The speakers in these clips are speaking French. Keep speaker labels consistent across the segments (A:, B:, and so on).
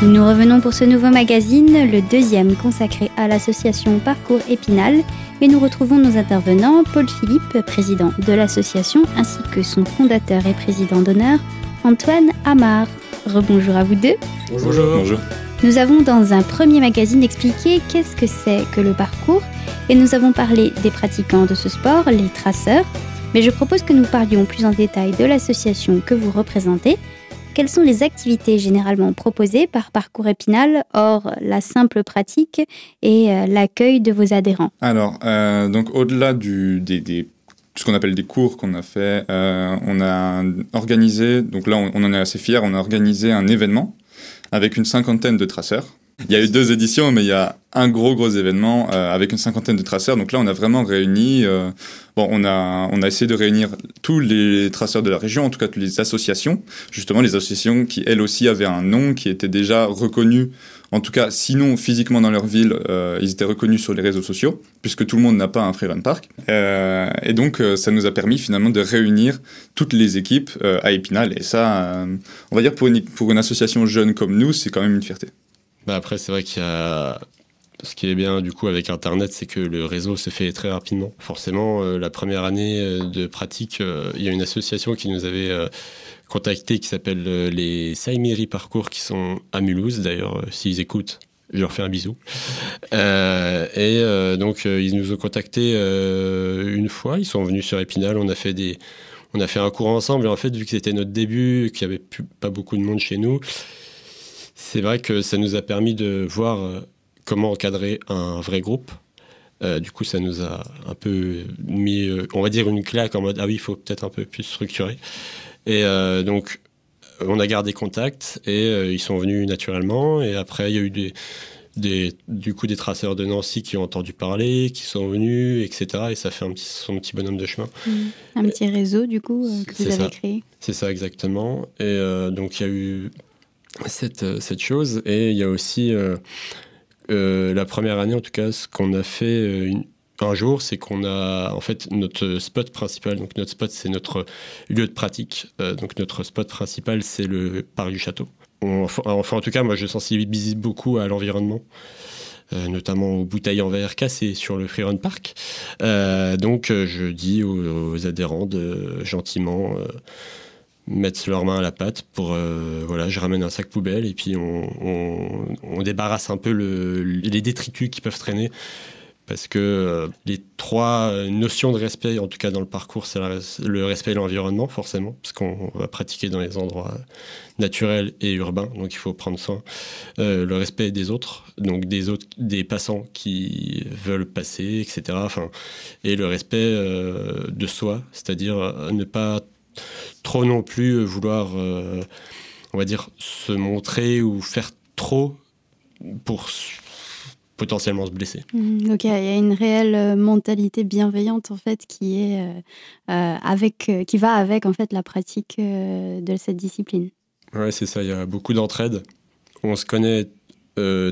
A: Nous revenons pour ce nouveau magazine, le deuxième consacré à l'association Parcours Épinal, et nous retrouvons nos intervenants, Paul Philippe, président de l'association, ainsi que son fondateur et président d'honneur, Antoine Amar. Rebonjour à vous deux.
B: Bonjour. Bonjour.
A: Nous avons dans un premier magazine expliqué qu'est-ce que c'est que le parcours, et nous avons parlé des pratiquants de ce sport, les traceurs, mais je propose que nous parlions plus en détail de l'association que vous représentez, quelles sont les activités généralement proposées par Parcours Épinal, hors la simple pratique et euh, l'accueil de vos adhérents?
B: Alors, euh, donc au-delà du, ce qu'on appelle des cours qu'on a fait, euh, on a organisé, donc là on, en est assez fiers, on a organisé un événement avec une cinquantaine de traceurs. Il y a eu deux éditions, mais il y a un gros gros événement avec une cinquantaine de traceurs. Donc là, on a vraiment réuni Bon, on a, on a essayé de réunir tous les traceurs de la région, en tout cas toutes les associations, justement les associations qui elles aussi avaient un nom, qui était déjà reconnu, en tout cas sinon physiquement dans leur ville, euh, ils étaient reconnus sur les réseaux sociaux, puisque tout le monde n'a pas un freerun park. Euh, et donc euh, ça nous a permis finalement de réunir toutes les équipes à Épinal. Et ça, on va dire pour une, pour une association jeune comme nous, c'est quand même une fierté.
C: Bah après, c'est vrai qu'il y a ce qui est bien du coup avec Internet, c'est que le réseau se fait très rapidement. Forcément, euh, la première année euh, de pratique, euh, il y a une association qui nous avait contacté qui s'appelle les Saimiri Parcours qui sont à Mulhouse. D'ailleurs, s'ils écoutent, je leur fais un bisou. et donc, ils nous ont contacté une fois. Ils sont venus sur Épinal. On a fait des, on a fait un cours ensemble. En fait, vu que c'était notre début, qu'il n'y avait pas beaucoup de monde chez nous, c'est vrai que ça nous a permis de voir comment encadrer un vrai groupe. Euh, du coup, ça nous a un peu mis, euh, on va dire, une claque en mode ah oui, il faut peut-être un peu plus structurer. Et euh, donc, on a gardé contact et ils sont venus naturellement. Et après, il y a eu des, des, du coup des traceurs de Nancy qui ont entendu parler, qui sont venus, etc. Et ça fait un petit, son petit bonhomme de chemin.
A: Mmh. Un petit réseau, du coup, que vous avez créé.
C: C'est ça, exactement. Et donc, il y a eu cette, cette chose. Et il y a aussi euh, la première année, en tout cas, ce qu'on a fait euh, un jour, c'est qu'on a en fait notre spot principal. Donc notre spot, c'est notre lieu de pratique. Euh, donc notre spot principal, c'est le parc du château. enfin, en tout cas, moi, je sensibilise beaucoup à l'environnement. notamment aux bouteilles en verre cassées sur le Freerun Park. donc je dis aux, adhérents de gentiment mettre leurs mains à la pâte pour euh, voilà je ramène un sac poubelle et puis on, débarrasse un peu les détritus qui peuvent traîner parce que euh, les trois notions de respect en tout cas dans le parcours c'est le respect de l'environnement forcément parce qu'on va pratiquer dans les endroits naturels et urbains donc il faut prendre soin euh, le respect des autres donc des autres des passants qui veulent passer etc et le respect de soi c'est-à-dire ne pas trop non plus vouloir, euh, on va dire, se montrer ou faire trop pour potentiellement se blesser.
A: Mmh, ok, il y a une réelle euh, mentalité bienveillante en fait qui est euh, avec, qui va avec en fait la pratique de cette discipline.
C: Ouais, c'est ça. Il y a beaucoup d'entraide. On se connaît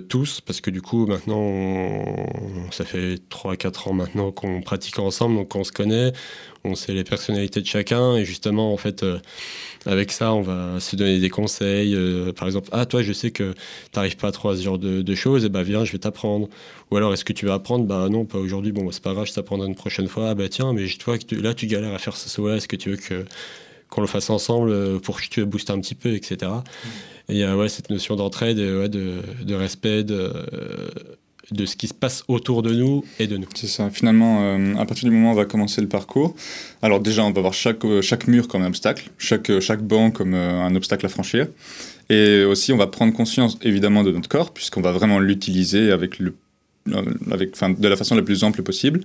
C: tous, parce que du coup, maintenant, ça fait 3-4 ans maintenant qu'on pratique ensemble, donc on se connaît, on sait les personnalités de chacun et justement en fait euh, avec ça on va se donner des conseils euh, par exemple ah toi je sais que tu n'arrives pas trop à ce genre de, choses et eh bah ben, viens je vais t'apprendre ou alors est-ce que tu vas apprendre? Bah non pas aujourd'hui. Bon c'est pas grave je t'apprendrai une prochaine fois ah bah tiens mais toi là tu galères à faire ce saut est-ce que tu veux que qu'on le fasse ensemble euh, pour que tu te boostes un petit peu etc. et il y a ouais cette notion d'entraide ouais, de, respect de ce qui se passe autour de nous et de nous.
B: C'est ça. Finalement, euh, à partir du moment où on va commencer le parcours, alors déjà, on va voir chaque, euh, mur comme un obstacle, chaque, euh, banc comme un obstacle à franchir. Et aussi, on va prendre conscience, évidemment, de notre corps, puisqu'on va vraiment l'utiliser avec, de la façon la plus ample possible.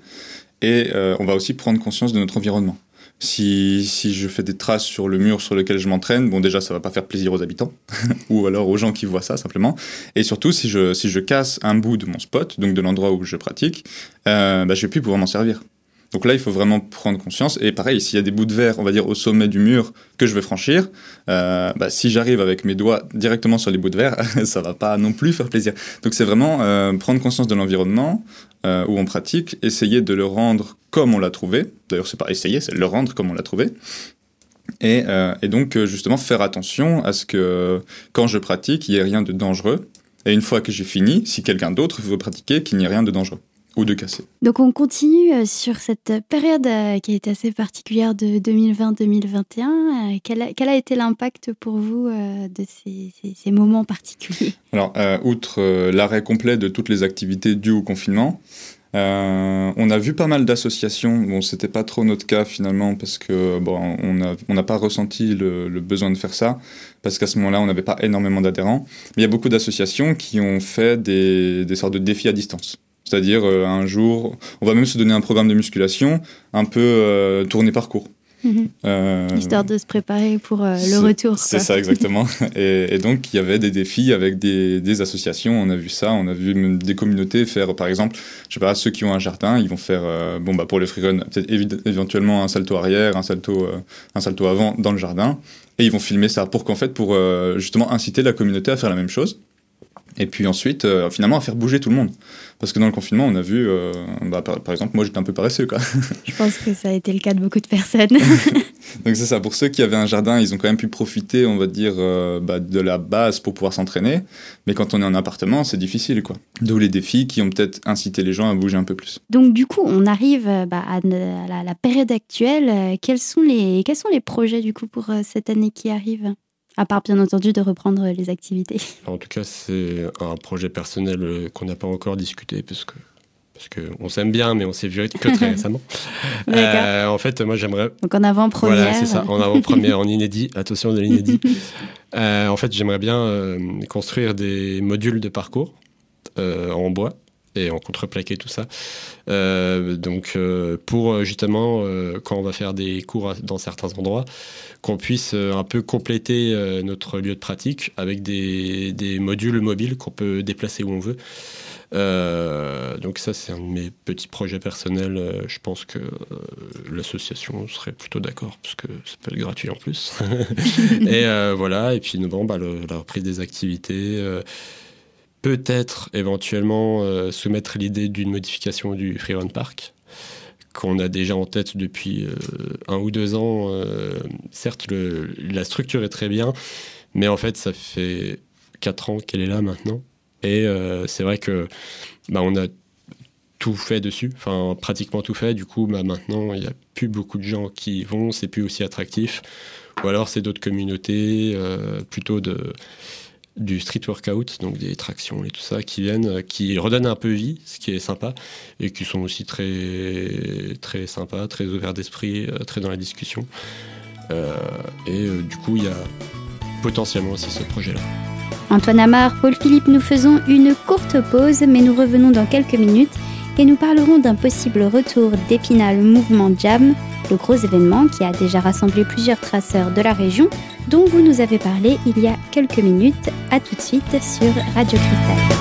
B: Et on va aussi prendre conscience de notre environnement. Si, si, je fais des traces sur le mur sur lequel je m'entraîne, bon déjà ça va pas faire plaisir aux habitants ou alors aux gens qui voient ça simplement. Et surtout si je, si je casse un bout de mon spot, donc de l'endroit où je pratique, euh, bah, je vais plus pouvoir m'en servir. Donc là, il faut vraiment prendre conscience. Et pareil, s'il y a des bouts de verre, on va dire, au sommet du mur que je vais franchir, euh, bah, si j'arrive avec mes doigts directement sur les bouts de verre, ça va pas non plus faire plaisir. Donc c'est vraiment euh, prendre conscience de l'environnement euh, où on pratique, essayer de le rendre comme on l'a trouvé. D'ailleurs, c'est pas essayer, c'est le rendre comme on l'a trouvé. Et, et, donc, justement, faire attention à ce que quand je pratique, il n'y ait rien de dangereux. Et une fois que j'ai fini, si quelqu'un d'autre veut pratiquer, qu'il n'y ait rien de dangereux ou de cassé.
A: Donc on continue euh, sur cette période euh, qui a été assez particulière de 2020-2021. Euh, quel, a, quel a été l'impact pour vous de ces, ces, moments particuliers?
B: Alors, outre l'arrêt complet de toutes les activités dues au confinement, on a vu pas mal d'associations. Bon, c'était pas trop notre cas finalement parce que bon, on n'a on pas ressenti le, le, besoin de faire ça parce qu'à ce moment-là, on n'avait pas énormément d'adhérents. Mais il y a beaucoup d'associations qui ont fait des, des sortes de défis à distance. C'est-à-dire euh, un jour, on va même se donner un programme de musculation un peu euh, tourné parcours.
A: Mhm. Euh, Histoire de se préparer pour le retour.
B: C'est ça, exactement. et, donc, il y avait des défis avec des, associations. On a vu ça. On a vu même des communautés faire, par exemple, je sais pas, ceux qui ont un jardin, ils vont faire, bon, bah, pour les freerun, peut-être éventuellement un salto arrière, un salto, un salto avant dans le jardin. Et ils vont filmer ça pour qu'en fait, pour justement inciter la communauté à faire la même chose. Et puis ensuite, finalement, à faire bouger tout le monde. Parce que dans le confinement, on a vu, euh, bah, par, exemple, moi j'étais un peu paresseux. Quoi.
A: Je pense que ça a été le cas de beaucoup de personnes.
B: Donc c'est ça, pour ceux qui avaient un jardin, ils ont quand même pu profiter, on va dire, euh, bah, de la base pour pouvoir s'entraîner. Mais quand on est en appartement, c'est difficile. quoi. D'où les défis qui ont peut-être incité les gens à bouger un peu plus.
A: Donc du coup, on arrive bah, à, la, la, période actuelle. Quels sont, les, quels sont les projets du coup pour euh, cette année qui arrive? À part, bien entendu, de reprendre les activités.
C: En tout cas, c'est un projet personnel euh, qu'on n'a pas encore discuté, parce que parce qu'on s'aime bien, mais on s'est vu que très récemment. Euh, en fait, moi, j'aimerais.
A: Donc en avant-première.
C: Voilà, c'est ça, en avant-première, en inédit. Attention de l'inédit. Euh, en fait, j'aimerais bien construire des modules de parcours en bois et en contreplaqué tout ça. donc pour justement quand on va faire des cours dans certains endroits, qu'on puisse euh, un peu compléter euh, notre lieu de pratique avec des, modules mobiles qu'on peut déplacer où on veut. Euh, donc ça, c'est un de mes petits projets personnels. je pense que l'association serait plutôt d'accord, parce que ça peut être gratuit en plus. et voilà, et puis bon, bah, la reprise des activités. Peut-être éventuellement soumettre l'idée d'une modification du Freerun Park qu'on a déjà en tête depuis euh, un ou deux ans. Euh, certes, la structure est très bien, mais en fait, ça fait quatre ans qu'elle est là maintenant. Et euh, c'est vrai que bah, on a tout fait dessus, enfin pratiquement tout fait. Du coup, bah, maintenant, il n'y a plus beaucoup de gens qui y vont, c'est plus aussi attractif. Ou alors, c'est d'autres communautés, plutôt de du street workout, donc des tractions et tout ça, qui viennent, euh, qui redonnent un peu vie, ce qui est sympa, et qui sont aussi très, très sympas, très ouverts d'esprit, euh, très dans la discussion. Euh, et du coup, il y a potentiellement aussi ce projet-là.
A: Antoine Amar, Paul Philippe, nous faisons une courte pause, mais nous revenons dans quelques minutes et nous parlerons d'un possible retour d'Épinal Mouvement Jam, le gros événement qui a déjà rassemblé plusieurs traceurs de la région dont vous nous avez parlé il y a quelques minutes. A tout de suite sur Radio Cristal.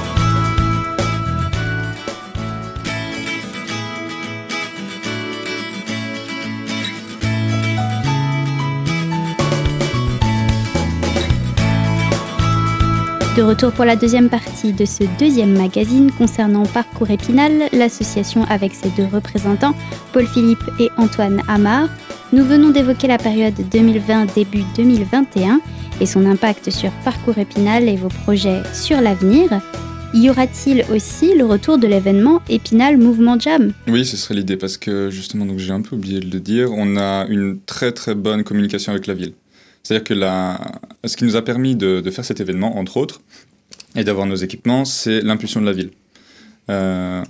A: De retour pour la deuxième partie de ce deuxième magazine concernant Parcours Épinal, l'association avec ses deux représentants, Paul Philippe et Antoine Amar. Nous venons d'évoquer la période 2020 début 2021 et son impact sur Parcours Épinal et vos projets sur l'avenir. Y aura-t-il aussi le retour de l'événement Épinal Mouvement Jam?
B: Oui, ce serait l'idée parce que justement, donc j'ai un peu oublié de le dire, on a une très très bonne communication avec la ville. C'est-à-dire que la... ce qui nous a permis de, faire cet événement, entre autres, et d'avoir nos équipements, c'est l'impulsion de la ville. Euh,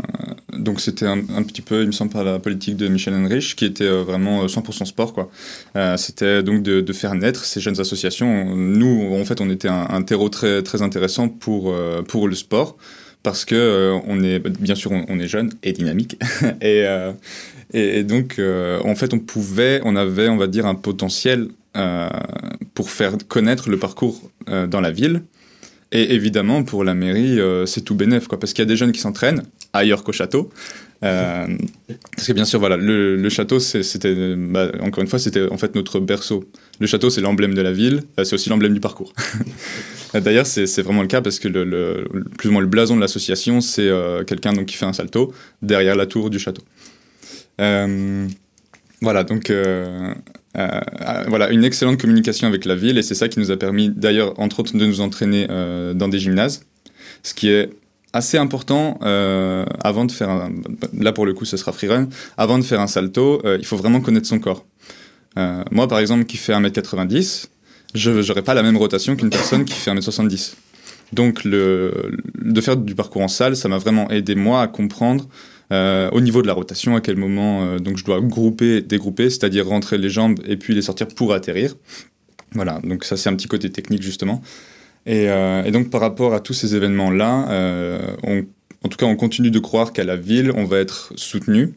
B: donc c'était un, petit peu, il me semble, par la politique de Michel Henrich, qui était euh, vraiment 100% sport. quoi. Euh, c'était donc de, faire naître ces jeunes associations. Nous, en fait, on était un, terreau très, intéressant pour, pour le sport, parce que on est, bien sûr, on, est jeune et dynamique. et, et, donc, en fait, on pouvait, on avait, on va dire, un potentiel pour faire connaître le parcours euh, dans la ville. Et évidemment, pour la mairie, euh, c'est tout bénef, quoi, parce qu'il y a des jeunes qui s'entraînent ailleurs qu'au château. parce que bien sûr, voilà, le, château, c'était, bah, encore une fois, c'était en fait notre berceau. Le château, c'est l'emblème de la ville, c'est aussi l'emblème du parcours. D'ailleurs, c'est vraiment le cas parce que plus ou moins le blason de l'association, c'est quelqu'un donc qui fait un salto derrière la tour du château. voilà, donc voilà, une excellente communication avec la ville et c'est ça qui nous a permis d'ailleurs, entre autres, de nous entraîner dans des gymnases, ce qui est assez important avant de faire un, là pour le coup ce sera freerun avant de faire un salto il faut vraiment connaître son corps. Moi par exemple qui fait 1m90 je n'aurai pas la même rotation qu'une personne qui fait 1m70 donc, le, de faire du parcours en salle, ça m'a vraiment aidé, moi, à comprendre euh, au niveau de la rotation, à quel moment euh, donc je dois grouper, dégrouper, c'est-à-dire rentrer les jambes et puis les sortir pour atterrir. Voilà, donc ça, c'est un petit côté technique, justement. Et, euh, et donc, par rapport à tous ces événements-là, en tout cas, on continue de croire qu'à la ville, on va être soutenu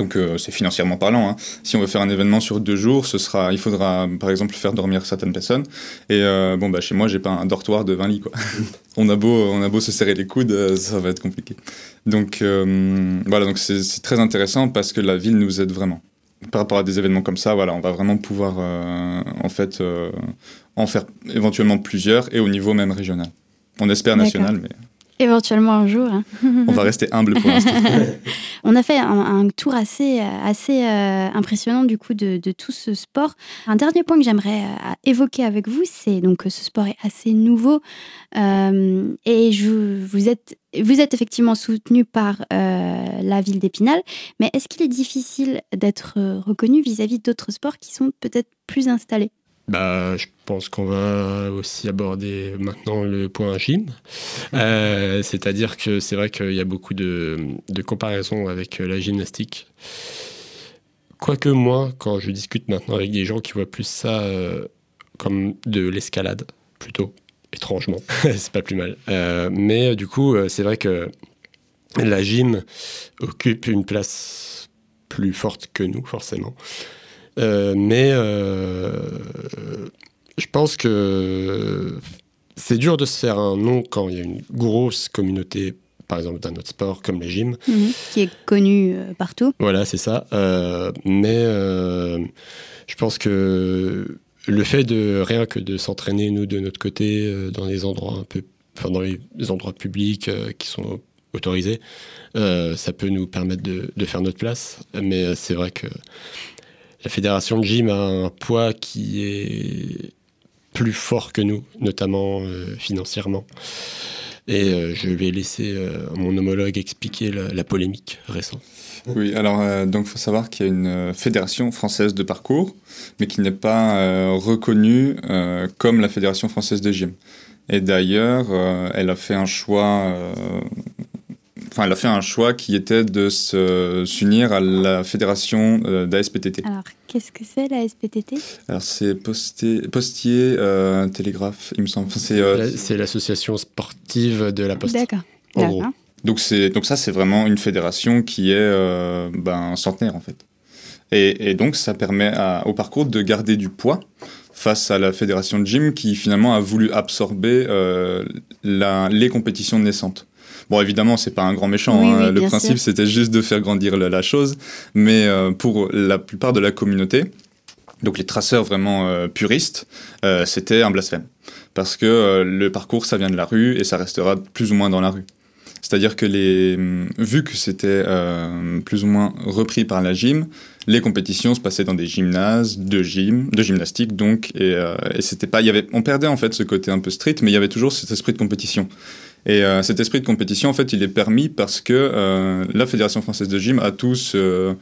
B: donc euh, c'est financièrement parlant. Hein. Si on veut faire un événement sur deux jours, ce sera, il faudra par exemple faire dormir certaines personnes. Et euh, bon bah chez moi j'ai pas un dortoir de 20 lits quoi. on a beau on a beau se serrer les coudes, euh, ça va être compliqué. Donc voilà donc c'est très intéressant parce que la ville nous aide vraiment. Par rapport à des événements comme ça, voilà, on va vraiment pouvoir en fait en faire éventuellement plusieurs et au niveau même régional. On espère national, mais
A: Éventuellement un jour. Hein.
B: On va rester humble pour l'instant.
A: On a fait un, tour assez, assez euh, impressionnant du coup de, tout ce sport. Un dernier point que j'aimerais euh, évoquer avec vous, c'est donc que ce sport est assez nouveau euh, et je, vous êtes vous êtes effectivement soutenu par la ville d'Épinal, mais est-ce qu'il est difficile d'être reconnu vis-à-vis d'autres sports qui sont peut-être plus installés?
C: Bah, je pense qu'on va aussi aborder maintenant le point gym. Euh, c'est-à-dire que c'est vrai qu'il y a beaucoup de, comparaisons avec la gymnastique. Quoique moi, quand je discute maintenant avec des gens qui voient plus ça euh, comme de l'escalade, plutôt, étrangement, c'est pas plus mal. Euh, mais du coup, c'est vrai que la gym occupe une place plus forte que nous, forcément. Euh, mais euh, je pense que c'est dur de se faire un nom quand il y a une grosse communauté par exemple d'un autre sport comme les gyms.
A: Mhm. qui est connu euh, partout.
C: Voilà, c'est ça. mais je pense que le fait de rien que de s'entraîner, nous, de notre côté, dans des endroits un peu, enfin, dans les endroits publics qui sont autorisés, ça peut nous permettre de, de faire notre place. Mais c'est vrai que la fédération de gym a un poids qui est plus fort que nous, notamment euh, financièrement. Et euh, je vais laisser euh, mon homologue expliquer la, polémique récente.
B: Oui, alors donc il faut savoir qu'il y a une fédération française de parcours, mais qui n'est pas reconnue comme la fédération française de gym. Et d'ailleurs, elle a fait un choix enfin, elle a fait un choix qui était de s'unir à la fédération euh, d'ASPTT.
A: Alors, qu'est-ce que c'est la SPTT
B: Alors, c'est postier, postier euh, télégraphe, il me semble.
C: Euh, c'est l'association sportive de la Poste.
A: D'accord.
B: Donc, donc ça, c'est vraiment une fédération qui est ben, centenaire, en fait. Et, donc, ça permet au parcours de garder du poids face à la fédération de gym qui finalement a voulu absorber la, les compétitions naissantes. Bon, évidemment, c'est pas un grand méchant. Hein. le principe, c'était juste de faire grandir la, chose. Mais euh, pour la plupart de la communauté, donc les traceurs vraiment euh, puristes, euh, c'était un blasphème. Parce que le parcours, ça vient de la rue et ça restera plus ou moins dans la rue. C'est-à-dire que les, vu que c'était plus ou moins repris par la gym, les compétitions se passaient dans des gymnases de gym, de gymnastique donc, et, et c'était pas, il y avait, on perdait en fait ce côté un peu street, mais il y avait toujours cet esprit de compétition. Et euh, cet esprit de compétition, en fait, il est permis parce que euh, la Fédération française de gym a tous, euh,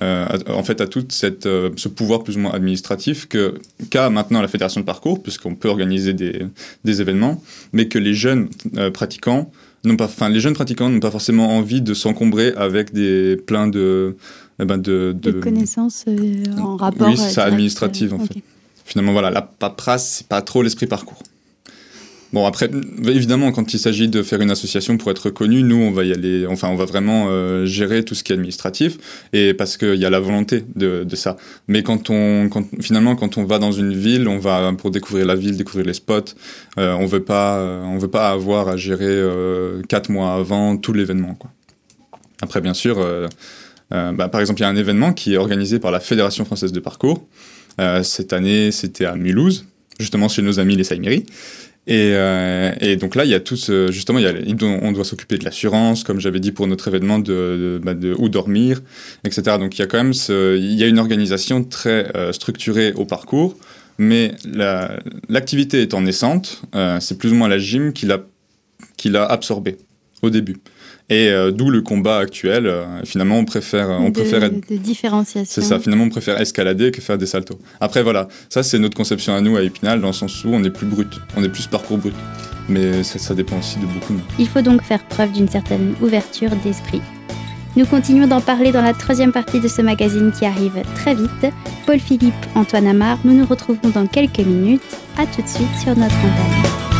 B: en fait, a tout cette, ce pouvoir plus ou moins administratif que qu'a maintenant la Fédération de parcours, puisqu'on peut organiser des, des, événements, mais que les jeunes pratiquants n'ont pas, enfin, les jeunes pratiquants n'ont pas forcément envie de s'encombrer avec des plein de,
A: eh ben de, de, connaissances en rapport.
B: Oui, c'est ça, administrative en fait. Finalement, voilà, la paperasse, c'est pas trop l'esprit parcours. Bon, après, évidemment, quand il s'agit de faire une association pour être reconnu, nous, on va y aller, enfin, on va vraiment euh, gérer tout ce qui est administratif, et parce qu'il y a la volonté de, ça. Mais quand on, finalement, quand on va dans une ville, on va pour découvrir la ville, découvrir les spots, euh, on veut pas, euh, veut pas avoir à gérer quatre mois avant tout l'événement, quoi. Après, bien sûr, bah, par exemple, il y a un événement qui est organisé par la Fédération française de parcours. cette année, c'était à Mulhouse, justement chez nos amis les Saïmiri. Et, euh, et, donc là, il y a tout ce, justement, on doit s'occuper de l'assurance, comme j'avais dit pour notre événement, de, bah où dormir, etc. Donc il y a quand même il y a une organisation très euh, structurée au parcours, mais l'activité étant naissante, euh, c'est plus ou moins la gym qui l'a qui l'a absorbé au début. Et euh, d'où le combat actuel. Euh, finalement, on préfère, on
A: de,
B: préfère être...
A: de différenciation.
B: C'est ça. Finalement, on préfère escalader que faire des saltos. Après, voilà, ça c'est notre conception à nous à Épinal, dans le sens où on est plus brut, on est plus parcours brut. Mais ça, ça dépend aussi de beaucoup.
A: Il faut donc faire preuve d'une certaine ouverture d'esprit. Nous continuons d'en parler dans la troisième partie de ce magazine qui arrive très vite. Paul Philippe, Antoine Amar, nous nous retrouvons dans quelques minutes. À tout de suite sur notre antenne.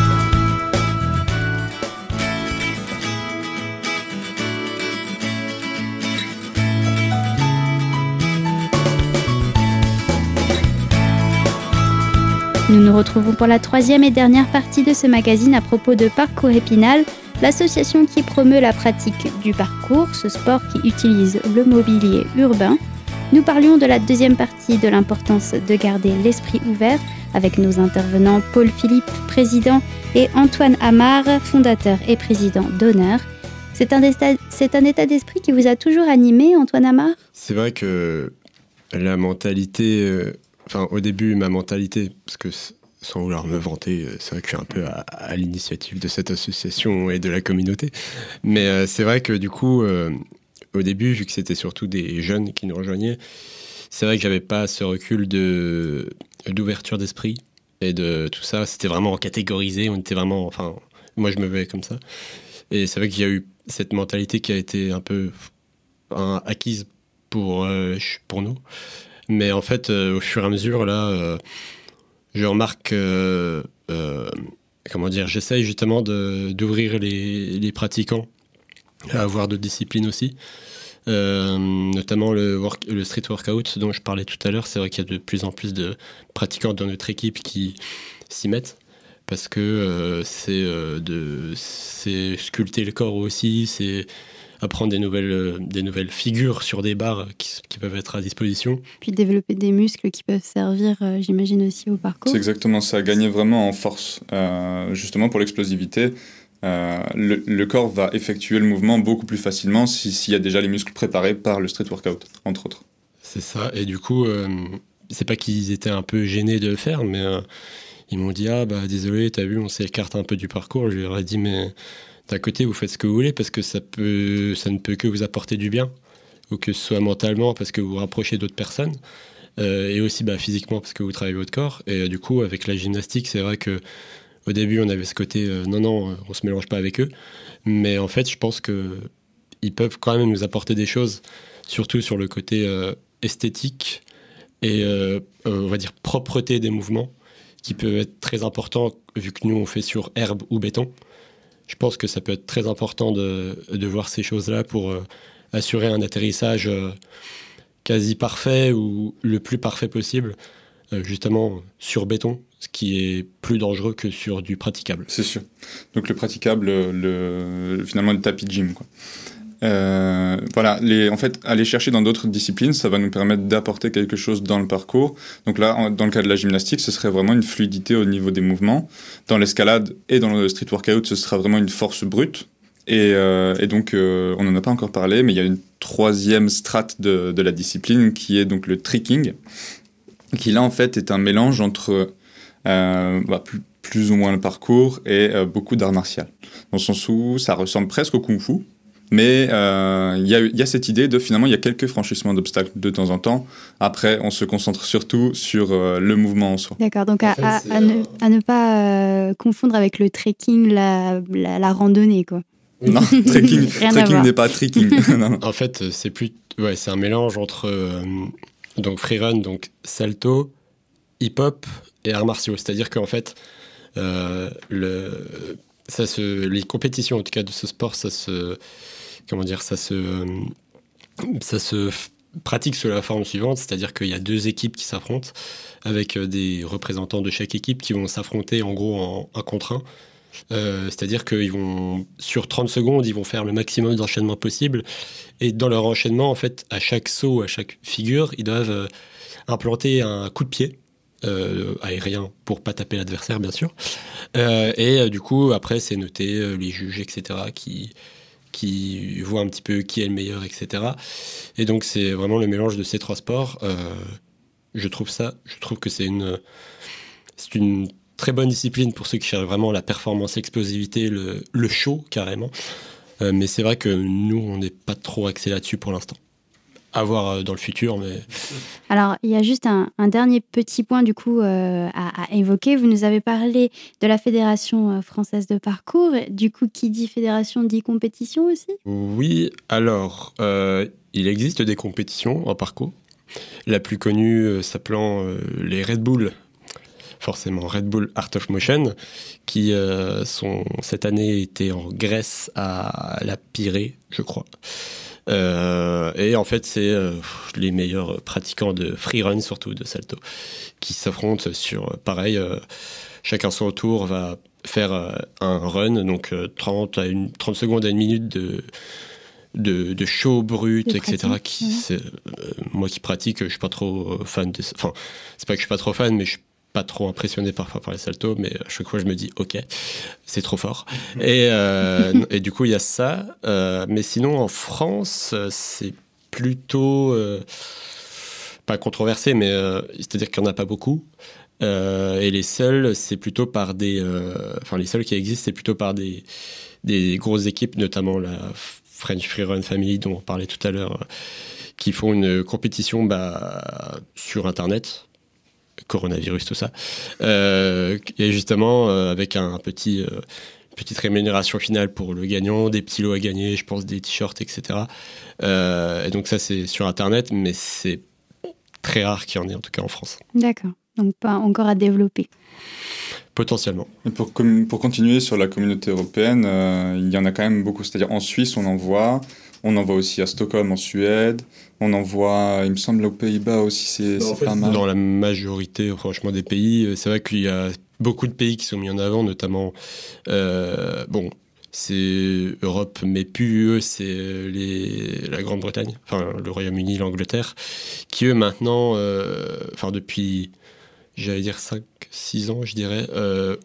A: Nous nous retrouvons pour la troisième et dernière partie de ce magazine à propos de Parcours Épinal, l'association qui promeut la pratique du parcours, ce sport qui utilise le mobilier urbain. Nous parlions de la deuxième partie de l'importance de garder l'esprit ouvert avec nos intervenants Paul Philippe, président, et Antoine Amar, fondateur et président d'honneur. C'est un, état d'esprit qui vous a toujours animé, Antoine Amar?
C: C'est vrai que la mentalité, euh, enfin au début ma mentalité, parce que sans vouloir me vanter, c'est vrai que je suis un peu à, l'initiative de cette association et de la communauté. Mais euh, c'est vrai que du coup, euh, au début, vu que c'était surtout des jeunes qui nous rejoignaient, c'est vrai que j'avais pas ce recul d'ouverture d'esprit et de tout ça. C'était vraiment catégorisé. On était vraiment, enfin, moi je me voyais comme ça. Et c'est vrai qu'il y a eu cette mentalité qui a été un peu acquise pour euh, pour nous. Mais en fait, au fur et à mesure, là je remarque euh, euh, comment dire, j'essaye justement d'ouvrir les, pratiquants à avoir de disciplines aussi. Euh, notamment le, work, street workout dont je parlais tout à l'heure. C'est vrai qu'il y a de plus en plus de pratiquants dans notre équipe qui s'y mettent parce que euh, c'est euh, sculpter le corps aussi, c'est apprendre des nouvelles, euh, des nouvelles figures sur des barres qui, qui, peuvent être à disposition.
A: Puis développer des muscles qui peuvent servir, euh, j'imagine, aussi au parcours.
B: C'est exactement ça, gagner vraiment en force. Euh, justement pour l'explosivité, euh, le, le, corps va effectuer le mouvement beaucoup plus facilement s'il si y a déjà les muscles préparés par le street workout, entre autres.
C: C'est ça, et du coup, euh, c'est pas qu'ils étaient un peu gênés de le faire, mais euh, ils m'ont dit Ah, bah désolé, t'as vu, on s'écarte un peu du parcours. Je leur ai dit Mais d'un côté, vous faites ce que vous voulez parce que ça, ne peut que vous apporter du bien, ou que ce soit mentalement parce que vous rapprochez d'autres personnes, euh, et aussi bah, physiquement parce que vous travaillez votre corps. Et euh, du coup, avec la gymnastique, c'est vrai que au début, on avait ce côté euh, non, non, on se mélange pas avec eux. Mais en fait, je pense que ils peuvent quand même nous apporter des choses, surtout sur le côté esthétique et on va dire propreté des mouvements, qui peut être très important vu que nous on fait sur herbe ou béton je pense que ça peut être très important de, de voir ces choses-là pour euh, assurer un atterrissage euh, quasi parfait ou le plus parfait possible, euh, justement sur béton, ce qui est plus dangereux que sur du praticable.
B: C'est sûr. Donc le praticable, le, finalement le tapis de gym. Quoi. Euh, voilà, en fait, aller chercher dans d'autres disciplines, ça va nous permettre d'apporter quelque chose dans le parcours. Donc là, dans le cas de la gymnastique, ce serait vraiment une fluidité au niveau des mouvements. Dans l'escalade et dans le street workout, ce sera vraiment une force brute. Et, euh, donc, euh, on n'en a pas encore parlé, mais il y a une troisième strate de, la discipline qui est donc le tricking, qui là, en fait, est un mélange entre bah, plus, ou moins le parcours et beaucoup d'art martial. Dans le sens où ça ressemble presque au kung-fu, mais euh, il y, y, a cette idée de finalement, il y a quelques franchissements d'obstacles de temps en temps. Après, on se concentre surtout sur euh, le mouvement en soi.
A: D'accord, donc à, en fait, à, à, ne, à, ne, pas euh, confondre avec le trekking, la, la, la randonnée, quoi.
B: Non, trekking, trekking n'est pas trekking.
C: en fait, c'est plus, ouais, c'est un mélange entre euh, donc freerun, donc salto, hip-hop et arts martiaux. C'est-à-dire qu'en fait, euh, le, ça se, les compétitions en tout cas de ce sport, ça se, comment dire, ça se, ça se pratique sous la forme suivante, c'est-à-dire qu'il y a deux équipes qui s'affrontent avec des représentants de chaque équipe qui vont s'affronter en gros en un contre un. Euh, c'est-à-dire qu'ils vont, sur 30 secondes, ils vont faire le maximum d'enchaînement possible. Et dans leur enchaînement, en fait, à chaque saut, à chaque figure, ils doivent euh, implanter un coup de pied aérien pour pas taper l'adversaire, bien sûr. et du coup, après, c'est noté les juges, etc., qui, qui voient un petit peu qui est le meilleur, etc. Et donc, c'est vraiment le mélange de ces trois sports. je trouve ça, je trouve que c'est une, c'est une très bonne discipline pour ceux qui cherchent vraiment la performance, l'explosivité, le, le show carrément. Euh, mais c'est vrai que nous, on n'est pas trop axé là-dessus pour l'instant. À voir euh, dans le futur, mais...
A: Alors, il y a juste un, dernier petit point, du coup, euh, à, évoquer. Vous nous avez parlé de la Fédération française de parcours. Du coup, qui dit fédération dit compétition aussi?
C: Oui, alors, il existe des compétitions en parcours. La plus connue s'appelant les Red Bull forcément Red Bull Art of Motion, qui euh, sont, cette année était en Grèce à la Pirée, je crois. Euh, et en fait, c'est euh, les meilleurs pratiquants de freerun, surtout de salto, qui s'affrontent sur, pareil, chacun son tour va faire un run, donc 30, à une, 30 secondes à une minute de, de, de show brut, etc. Qui, moi qui pratique, je suis pas trop fan de. Enfin, c'est pas que je suis pas trop fan, mais je suis pas trop impressionné parfois par les saltos, mais à chaque fois je me dis ok, c'est trop fort. et, euh, et, du coup il y a ça. Euh, mais sinon en France, c'est plutôt euh, pas controversé, mais c'est-à-dire qu'il n'y en a pas beaucoup. et les seuls, c'est plutôt par des, enfin les seuls qui existent, c'est plutôt par des des grosses équipes, notamment la French Freerun Family dont on parlait tout à l'heure, qui font une compétition bah, sur Internet coronavirus, tout ça. Euh, et justement, euh, avec un petit, euh, petite rémunération finale pour le gagnant, des petits lots à gagner, je pense des t-shirts, etc. et donc ça, c'est sur Internet, mais c'est très rare qu'il y en ait, en tout cas en France.
A: D'accord. Donc pas encore à développer.
C: Potentiellement.
B: Et pour, pour continuer sur la communauté européenne, il y en a quand même beaucoup. C'est-à-dire en Suisse, on en voit. On en voit aussi à Stockholm, en Suède. On en voit, il me semble, aux Pays-Bas aussi, c'est bah, pas mal.
C: Dans la majorité, franchement, des pays, euh, c'est vrai qu'il y a beaucoup de pays qui sont mis en avant, notamment, euh, bon, c'est Europe, mais plus eux, c'est les, la Grande-Bretagne, enfin le Royaume-Uni, l'Angleterre, qui eux maintenant, euh, enfin depuis, j'allais dire 5, 6 ans, je dirais,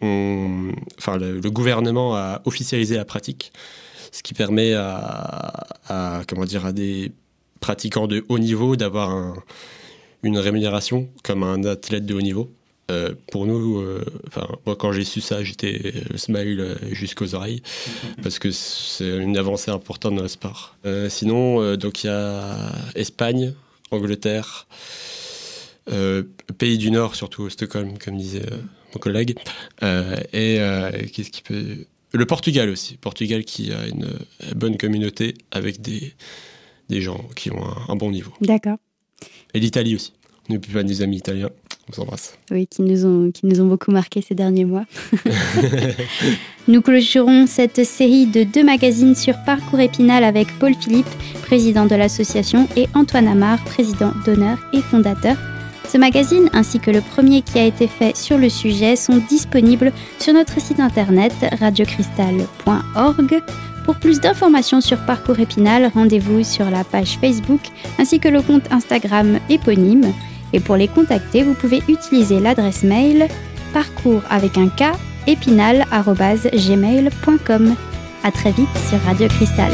C: ont, enfin le, gouvernement a officialisé la pratique ce qui permet à, comment dire, à des pratiquants de haut niveau d'avoir une rémunération comme un athlète de haut niveau. Euh, pour nous, euh, moi quand j'ai su ça, j'étais le smile euh, jusqu'aux oreilles parce que c'est une avancée importante dans le sport. sinon, donc il y a Espagne, Angleterre, pays du Nord, surtout Stockholm, comme disait mon collègue, et qu'est-ce qui peut le Portugal aussi. Portugal qui a une bonne communauté avec des, des gens qui ont un, bon niveau.
A: D'accord.
C: Et l'Italie aussi. On n'est plus pas des amis italiens. On s'embrasse.
A: Oui, qui nous, ont, qui nous ont beaucoup marqué ces derniers mois. nous clôturons cette série de deux magazines sur Parcours Épinal avec Paul Philippe, président de l'association, et Antoine Amar, président d'honneur et fondateur ce magazine ainsi que le premier qui a été fait sur le sujet sont disponibles sur notre site internet radiocristal.org. Pour plus d'informations sur Parcours Épinal, rendez-vous sur la page Facebook ainsi que le compte Instagram éponyme. Et pour les contacter, vous pouvez utiliser l'adresse mail parcours avec un K épinal.gmail.com. À très vite sur Radio Cristal.